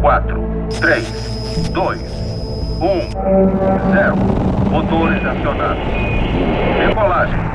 4, 3, 2, 1, 0. Motores acionados. Decolagem.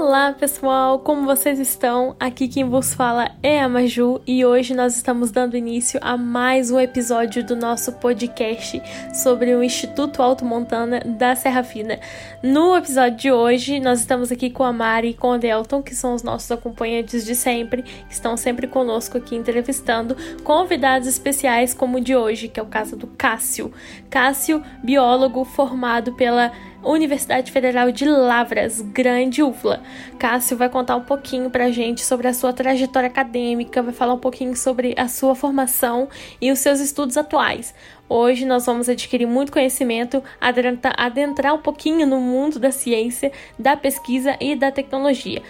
Olá pessoal, como vocês estão? Aqui quem vos fala é a Maju e hoje nós estamos dando início a mais um episódio do nosso podcast sobre o Instituto Alto Montana da Serra Fina. No episódio de hoje, nós estamos aqui com a Mari e com o Delton, que são os nossos acompanhantes de sempre, que estão sempre conosco aqui entrevistando convidados especiais como o de hoje, que é o caso do Cássio. Cássio, biólogo formado pela Universidade Federal de Lavras, Grande UFLA. Cássio vai contar um pouquinho pra gente sobre a sua trajetória acadêmica, vai falar um pouquinho sobre a sua formação e os seus estudos atuais. Hoje nós vamos adquirir muito conhecimento, adentrar um pouquinho no mundo da ciência, da pesquisa e da tecnologia.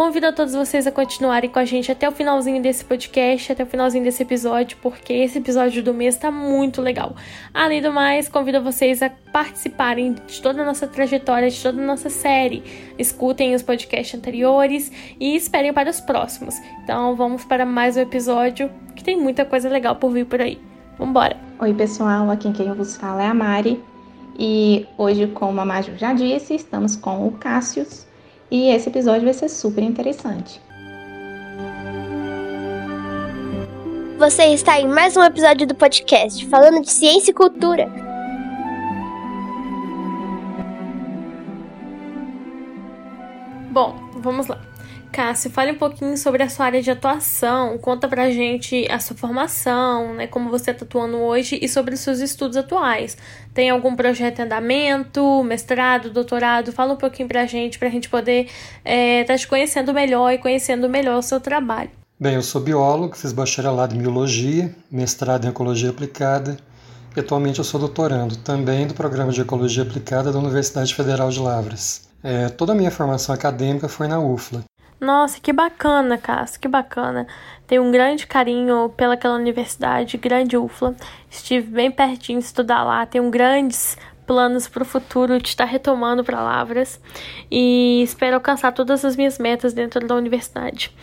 Convido a todos vocês a continuarem com a gente até o finalzinho desse podcast, até o finalzinho desse episódio, porque esse episódio do mês está muito legal. Além do mais, convido vocês a participarem de toda a nossa trajetória, de toda a nossa série. Escutem os podcasts anteriores e esperem para os próximos. Então vamos para mais um episódio que tem muita coisa legal por vir por aí. Vambora! Oi pessoal, aqui quem vos fala é a Mari. E hoje, como a Maju já disse, estamos com o Cássius, e esse episódio vai ser super interessante. Você está em mais um episódio do podcast falando de ciência e cultura. Bom, vamos lá. Cássio, fale um pouquinho sobre a sua área de atuação, conta pra gente a sua formação, né, como você está atuando hoje e sobre os seus estudos atuais. Tem algum projeto em andamento, mestrado, doutorado? Fala um pouquinho pra gente, pra gente poder estar é, tá te conhecendo melhor e conhecendo melhor o seu trabalho. Bem, eu sou biólogo, fiz bacharelado em biologia, mestrado em ecologia aplicada e atualmente eu sou doutorando também do programa de ecologia aplicada da Universidade Federal de Lavras. É, toda a minha formação acadêmica foi na UFLA. Nossa, que bacana, Cássio, que bacana. Tenho um grande carinho pelaquela universidade, grande UFLA. Estive bem pertinho de estudar lá, tenho grandes planos para o futuro de estar retomando palavras e espero alcançar todas as minhas metas dentro da universidade.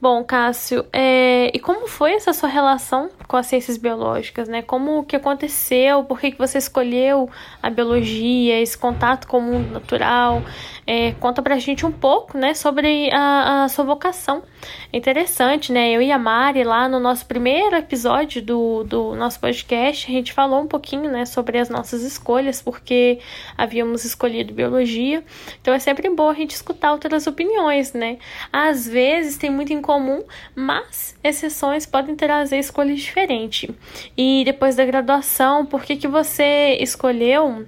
Bom, Cássio, é, e como foi essa sua relação com as ciências biológicas, né? Como que aconteceu? Por que, que você escolheu a biologia, esse contato com o mundo natural? É, conta pra gente um pouco, né, sobre a, a sua vocação. É interessante, né? Eu e a Mari, lá no nosso primeiro episódio do, do nosso podcast, a gente falou um pouquinho, né, sobre as nossas escolhas, porque havíamos escolhido biologia. Então é sempre bom a gente escutar outras opiniões, né? Às vezes tem muito em comum, mas exceções podem trazer escolhas diferentes. E depois da graduação, por que, que você escolheu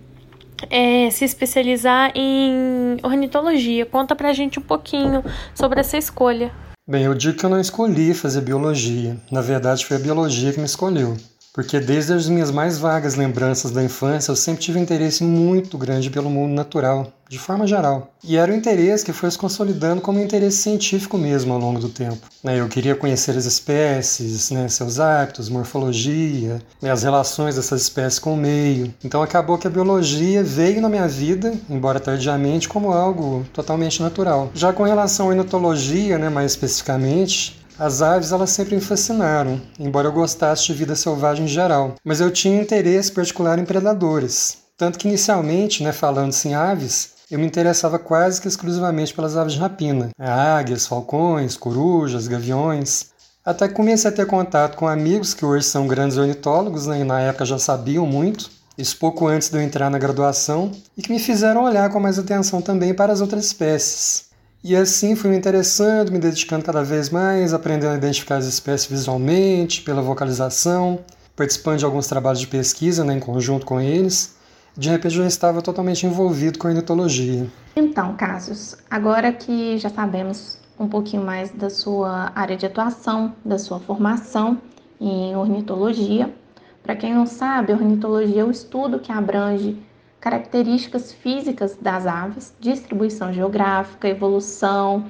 é, se especializar em ornitologia? Conta pra gente um pouquinho sobre essa escolha. Bem, eu digo que eu não escolhi fazer biologia. Na verdade, foi a biologia que me escolheu porque desde as minhas mais vagas lembranças da infância eu sempre tive um interesse muito grande pelo mundo natural, de forma geral. E era um interesse que foi se consolidando como um interesse científico mesmo ao longo do tempo. Né? Eu queria conhecer as espécies, né, seus hábitos, morfologia, né, as relações dessas espécies com o meio. Então acabou que a biologia veio na minha vida, embora tardiamente, como algo totalmente natural. Já com relação à ornitologia, né, mais especificamente, as aves elas sempre me fascinaram, embora eu gostasse de vida selvagem em geral, mas eu tinha interesse particular em predadores. Tanto que inicialmente, né, falando-se em aves, eu me interessava quase que exclusivamente pelas aves de rapina, águias, falcões, corujas, gaviões. Até que comecei a ter contato com amigos que hoje são grandes ornitólogos né, e na época já sabiam muito, isso pouco antes de eu entrar na graduação, e que me fizeram olhar com mais atenção também para as outras espécies. E assim fui me interessando, me dedicando cada vez mais, aprendendo a identificar as espécies visualmente, pela vocalização, participando de alguns trabalhos de pesquisa né, em conjunto com eles. de repente eu estava totalmente envolvido com a ornitologia. Então, Casos, agora que já sabemos um pouquinho mais da sua área de atuação, da sua formação em ornitologia, para quem não sabe, ornitologia é o estudo que abrange características físicas das aves, distribuição geográfica, evolução,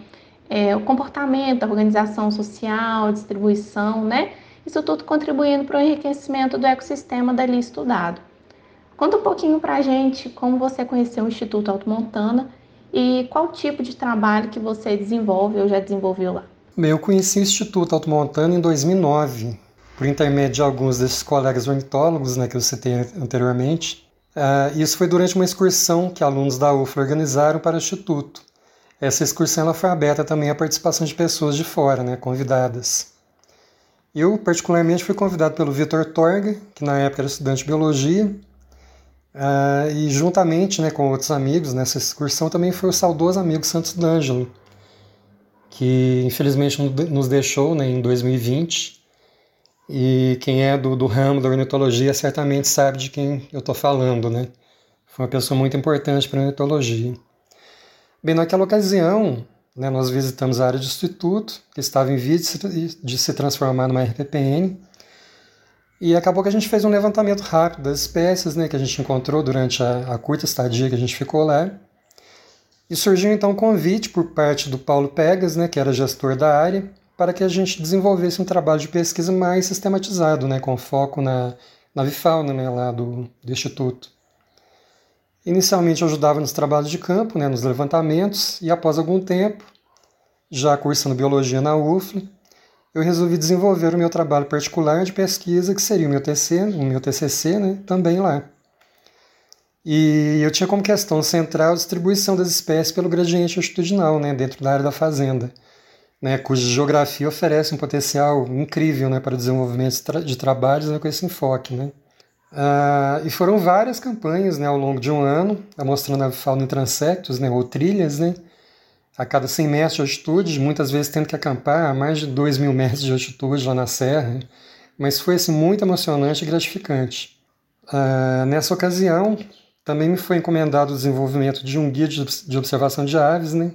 é, o comportamento, a organização social, distribuição, né? Isso tudo contribuindo para o enriquecimento do ecossistema dali estudado. Conta um pouquinho para a gente como você conheceu o Instituto Alto Montana e qual tipo de trabalho que você desenvolve ou já desenvolveu lá. Eu conheci o Instituto Alto Montana em 2009, por intermédio de alguns desses colegas ornitólogos né, que eu citei anteriormente. Uh, isso foi durante uma excursão que alunos da UFLA organizaram para o Instituto. Essa excursão ela foi aberta também à participação de pessoas de fora, né, convidadas. Eu, particularmente, fui convidado pelo Vitor Torga, que na época era estudante de biologia, uh, e juntamente né, com outros amigos nessa excursão também foi o saudoso amigo Santos D'Angelo, que infelizmente nos deixou né, em 2020. E quem é do, do ramo da ornitologia certamente sabe de quem eu estou falando, né? Foi uma pessoa muito importante para a ornitologia. Bem, naquela ocasião, né, nós visitamos a área de instituto, que estava em via de se, de se transformar numa RPPN, e acabou que a gente fez um levantamento rápido das espécies né, que a gente encontrou durante a, a curta estadia que a gente ficou lá. E surgiu então um convite por parte do Paulo Pegas, né, que era gestor da área, para que a gente desenvolvesse um trabalho de pesquisa mais sistematizado, né, com foco na, na avifauna né, lá do, do Instituto. Inicialmente eu ajudava nos trabalhos de campo, né, nos levantamentos, e após algum tempo, já cursando biologia na UFL, eu resolvi desenvolver o meu trabalho particular de pesquisa, que seria o meu, TC, o meu TCC, né, também lá. E eu tinha como questão central a distribuição das espécies pelo gradiente altitudinal, né, dentro da área da fazenda, né, cuja geografia oferece um potencial incrível né, para o desenvolvimento de trabalhos né, com esse enfoque. Né. Uh, e foram várias campanhas né, ao longo de um ano, mostrando a fauna em transectos, né, ou trilhas, né, a cada 100 metros de altitude, muitas vezes tendo que acampar a mais de 2 mil metros de altitude lá na serra. Mas foi assim, muito emocionante e gratificante. Uh, nessa ocasião, também me foi encomendado o desenvolvimento de um guia de, de observação de aves, né,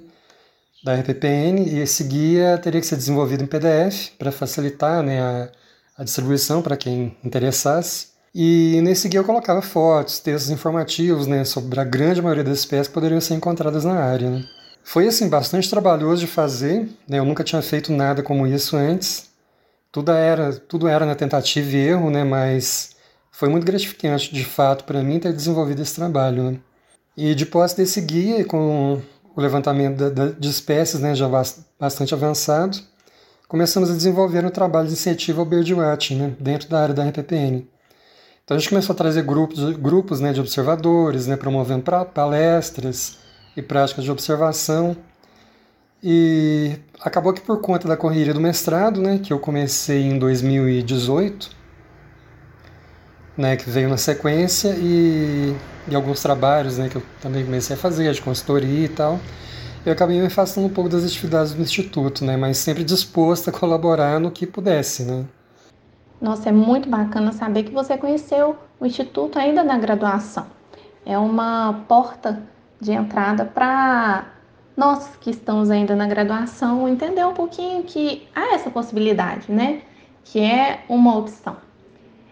da RPPN, e esse guia teria que ser desenvolvido em PDF para facilitar né, a, a distribuição para quem interessasse. E nesse guia eu colocava fotos, textos informativos né, sobre a grande maioria das espécies que poderiam ser encontradas na área. Né. Foi assim bastante trabalhoso de fazer, né, eu nunca tinha feito nada como isso antes. Tudo era, tudo era na tentativa e erro, né, mas foi muito gratificante de fato para mim ter desenvolvido esse trabalho. Né. E depois desse guia, com o levantamento de espécies né, já bastante avançado, começamos a desenvolver um trabalho de incentivo ao birdwatching né, dentro da área da RPPN. Então a gente começou a trazer grupos, grupos né, de observadores, né, promovendo pra, palestras e práticas de observação. E acabou que por conta da correria do mestrado, né, que eu comecei em 2018, né, que veio na sequência, e, e alguns trabalhos né, que eu também comecei a fazer, de consultoria e tal, eu acabei me afastando um pouco das atividades do Instituto, né, mas sempre disposto a colaborar no que pudesse. Né. Nossa, é muito bacana saber que você conheceu o Instituto ainda na graduação. É uma porta de entrada para nós que estamos ainda na graduação entender um pouquinho que há essa possibilidade, né? Que é uma opção.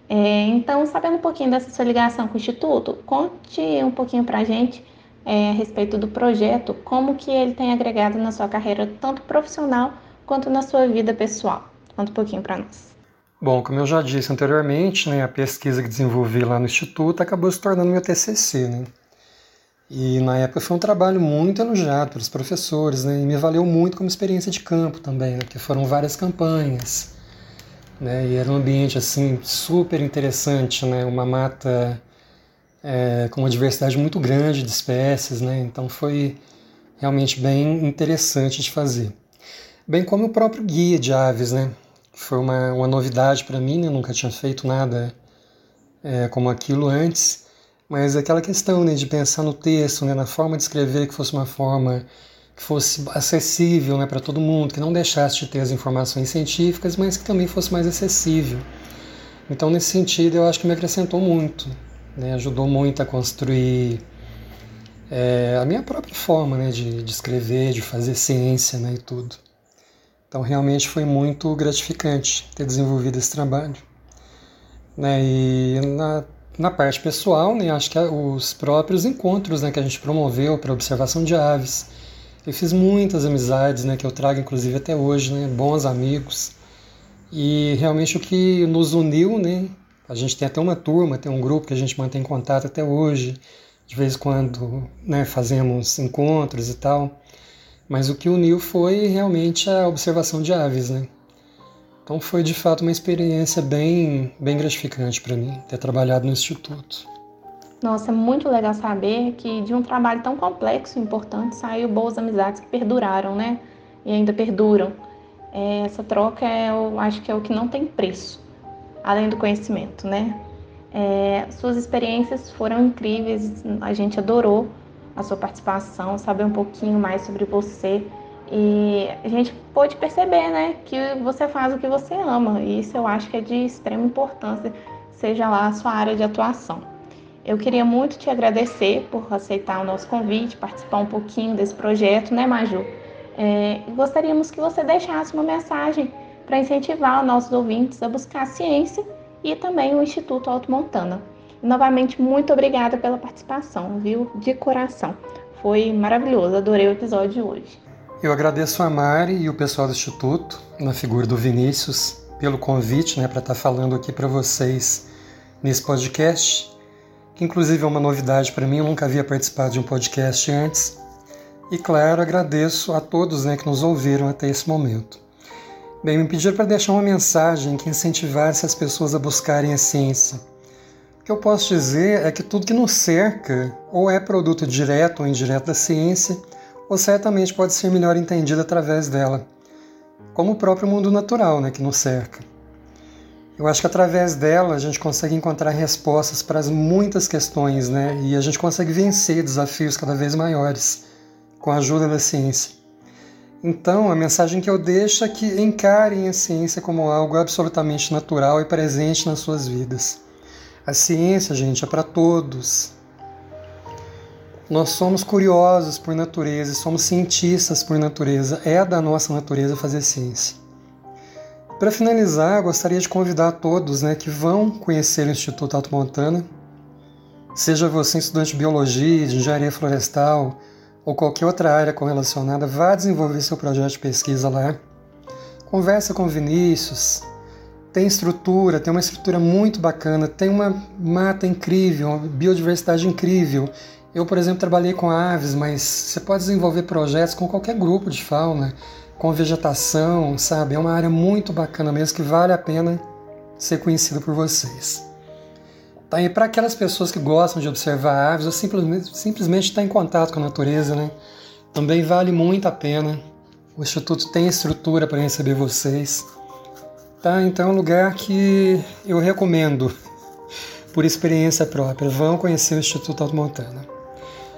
É, então, sabendo um pouquinho dessa sua ligação com o Instituto, conte um pouquinho para a gente é, a respeito do projeto, como que ele tem agregado na sua carreira, tanto profissional quanto na sua vida pessoal. Conta um pouquinho para nós. Bom, como eu já disse anteriormente, né, a pesquisa que desenvolvi lá no Instituto acabou se tornando meu TCC. Né? E na época foi um trabalho muito elogiado pelos professores né, e me valeu muito como experiência de campo também, né, porque foram várias campanhas. Né, e era um ambiente assim super interessante, né, uma mata é, com uma diversidade muito grande de espécies, né, então foi realmente bem interessante de fazer. Bem como o próprio guia de aves, né, foi uma, uma novidade para mim, né? eu nunca tinha feito nada é, como aquilo antes, mas aquela questão né, de pensar no texto, né, na forma de escrever que fosse uma forma fosse acessível né, para todo mundo, que não deixasse de ter as informações científicas, mas que também fosse mais acessível. Então, nesse sentido, eu acho que me acrescentou muito. né? ajudou muito a construir é, a minha própria forma né? de, de escrever, de fazer ciência né? e tudo. Então realmente foi muito gratificante ter desenvolvido esse trabalho. Né? E na, na parte pessoal, né? acho que os próprios encontros né? que a gente promoveu para observação de aves, eu fiz muitas amizades, né, que eu trago inclusive até hoje, né, bons amigos. E realmente o que nos uniu, né, a gente tem até uma turma, tem um grupo que a gente mantém contato até hoje. De vez em quando, né, fazemos encontros e tal. Mas o que uniu foi realmente a observação de aves, né? Então foi de fato uma experiência bem, bem gratificante para mim ter trabalhado no instituto. Nossa, é muito legal saber que de um trabalho tão complexo e importante saiu boas amizades que perduraram, né? E ainda perduram. É, essa troca, é, eu acho que é o que não tem preço, além do conhecimento, né? É, suas experiências foram incríveis, a gente adorou a sua participação, saber um pouquinho mais sobre você. E a gente pôde perceber, né, que você faz o que você ama, e isso eu acho que é de extrema importância, seja lá a sua área de atuação. Eu queria muito te agradecer por aceitar o nosso convite, participar um pouquinho desse projeto, né, Maju? É, gostaríamos que você deixasse uma mensagem para incentivar os nossos ouvintes a buscar a ciência e também o Instituto Alto Montana. Novamente, muito obrigada pela participação, viu? De coração. Foi maravilhoso, adorei o episódio de hoje. Eu agradeço a Mari e o pessoal do Instituto, na figura do Vinícius, pelo convite né, para estar tá falando aqui para vocês nesse podcast que inclusive é uma novidade para mim, eu nunca havia participado de um podcast antes. E claro, agradeço a todos né, que nos ouviram até esse momento. Bem, me pediram para deixar uma mensagem que incentivasse as pessoas a buscarem a ciência. O que eu posso dizer é que tudo que nos cerca ou é produto direto ou indireto da ciência, ou certamente pode ser melhor entendido através dela, como o próprio mundo natural né, que nos cerca. Eu acho que através dela a gente consegue encontrar respostas para as muitas questões, né? E a gente consegue vencer desafios cada vez maiores com a ajuda da ciência. Então, a mensagem que eu deixo é que encarem a ciência como algo absolutamente natural e presente nas suas vidas. A ciência, gente, é para todos. Nós somos curiosos por natureza, somos cientistas por natureza. É da nossa natureza fazer ciência. Para finalizar, gostaria de convidar todos né, que vão conhecer o Instituto Alto Montana, seja você estudante de biologia, de engenharia florestal ou qualquer outra área correlacionada, vá desenvolver seu projeto de pesquisa lá. Conversa com o Vinícius, tem estrutura, tem uma estrutura muito bacana, tem uma mata incrível, uma biodiversidade incrível. Eu, por exemplo, trabalhei com aves, mas você pode desenvolver projetos com qualquer grupo de fauna com vegetação, sabe? É uma área muito bacana mesmo que vale a pena ser conhecida por vocês. Tá, e para aquelas pessoas que gostam de observar aves ou simplesmente, simplesmente estar em contato com a natureza, né? Também vale muito a pena. O Instituto tem estrutura para receber vocês. Tá? Então é um lugar que eu recomendo, por experiência própria. Vão conhecer o Instituto Alto Montana.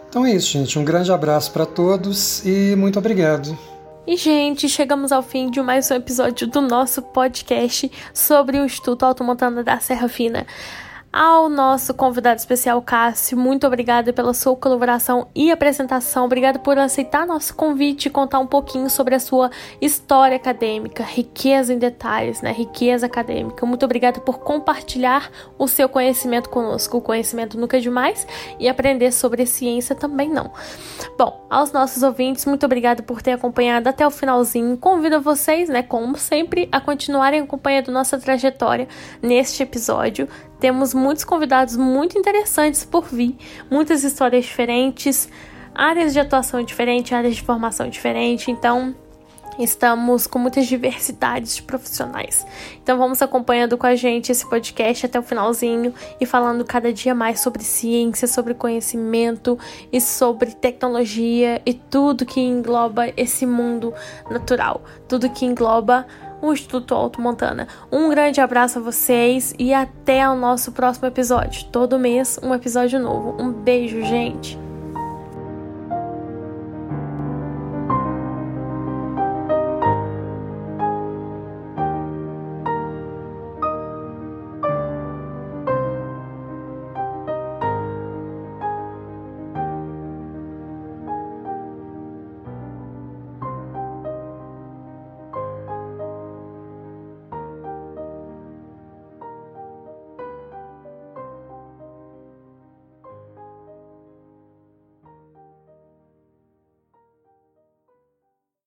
Então é isso, gente. Um grande abraço para todos e muito obrigado. E, gente, chegamos ao fim de mais um episódio do nosso podcast sobre o Instituto Automontana da Serra Fina ao nosso convidado especial Cássio. Muito obrigada pela sua colaboração e apresentação. Obrigada por aceitar nosso convite e contar um pouquinho sobre a sua história acadêmica, riqueza em detalhes, né? Riqueza acadêmica. Muito obrigada por compartilhar o seu conhecimento conosco. O conhecimento nunca é demais e aprender sobre ciência também não. Bom, aos nossos ouvintes, muito obrigada por ter acompanhado até o finalzinho. Convido vocês, né, como sempre, a continuarem acompanhando nossa trajetória neste episódio. Temos muitos convidados muito interessantes por vir, muitas histórias diferentes, áreas de atuação diferentes, áreas de formação diferentes, então estamos com muitas diversidades de profissionais. Então vamos acompanhando com a gente esse podcast até o finalzinho e falando cada dia mais sobre ciência, sobre conhecimento e sobre tecnologia e tudo que engloba esse mundo natural, tudo que engloba o Instituto Alto Montana. Um grande abraço a vocês e até o nosso próximo episódio. Todo mês um episódio novo. Um beijo, gente.